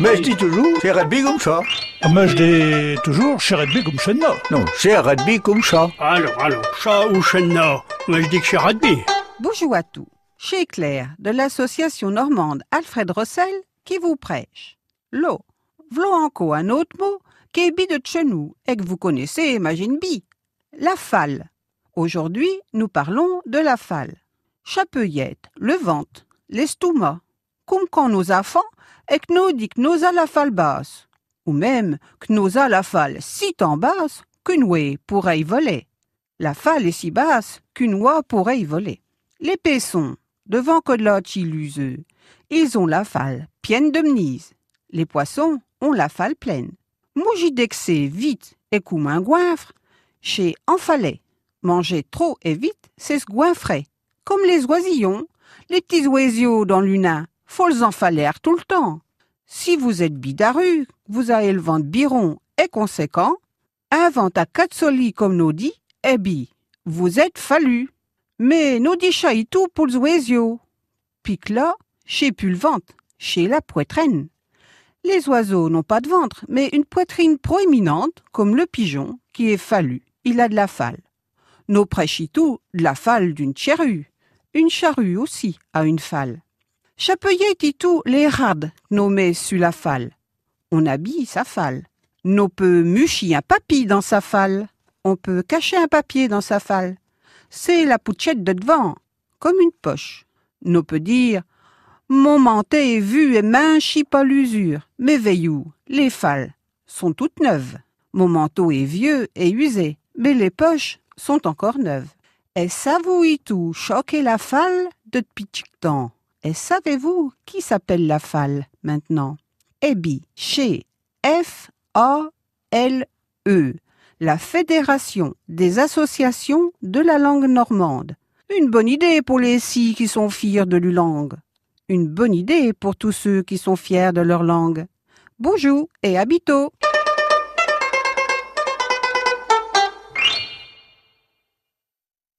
Mais je dis toujours, c'est rugby comme ça. Mais je dis toujours, chez rugby comme chez nous. Non, c'est rugby comme ça. Alors, alors, chat ou chenna Moi, je dis que c'est rugby. Bonjour à tous. Chez Claire, de l'association normande Alfred Rossel, qui vous prêche. L'eau. V'là encore un autre mot qui est bi de chez nous et que vous connaissez, imagine bi. La falle. Aujourd'hui, nous parlons de la falle. Chapeuillette, le ventre, l'estomac. Comme quand nos enfants et que nous dit que nous a la falle basse. Ou même que nous a la falle si tant basse qu'une ouée pourrait y voler. La falle est si basse qu'une oie pourrait y voler. Les paissons, devant l'autre illuseux, ils ont la falle pleine de mnise. Les poissons ont la falle pleine. Mouji d'excès vite et comme un goinfre, chez Enfalais. Manger trop et vite, c'est goinfrer. Comme les oisillons, les petits oiseaux dans l'una, faut les enfaler tout le temps? Si vous êtes bidaru, vous avez le ventre biron et conséquent, un ventre à quatre solis comme nous dit, eh bi, vous êtes fallu. Mais nous dit tout pour les. Pique là, chez plus chez la poitrine. Les oiseaux n'ont pas de ventre, mais une poitrine proéminente, comme le pigeon, qui est fallu. Il a de la falle. Nos préchitou, de la falle d'une charrue. Une charrue aussi a une falle. Chapeuiller titou les sur la falle. On habille sa falle. Nous peut un papy dans sa falle. On peut cacher un papier dans sa falle. C'est la pouchette de devant, comme une poche. Nous peut dire mon mantet est vu et minchi pas l'usure. Mais veillou, les falles sont toutes neuves. Mon manteau est vieux et usé, mais les poches sont encore neuves. Et savez-vous tout choquer la falle de temps Et savez-vous qui s'appelle la falle maintenant? Ebi, chez F-A-L-E, la Fédération des associations de la langue normande. Une bonne idée pour les six qui sont fiers de l'ulangue une bonne idée pour tous ceux qui sont fiers de leur langue. Bonjour et habito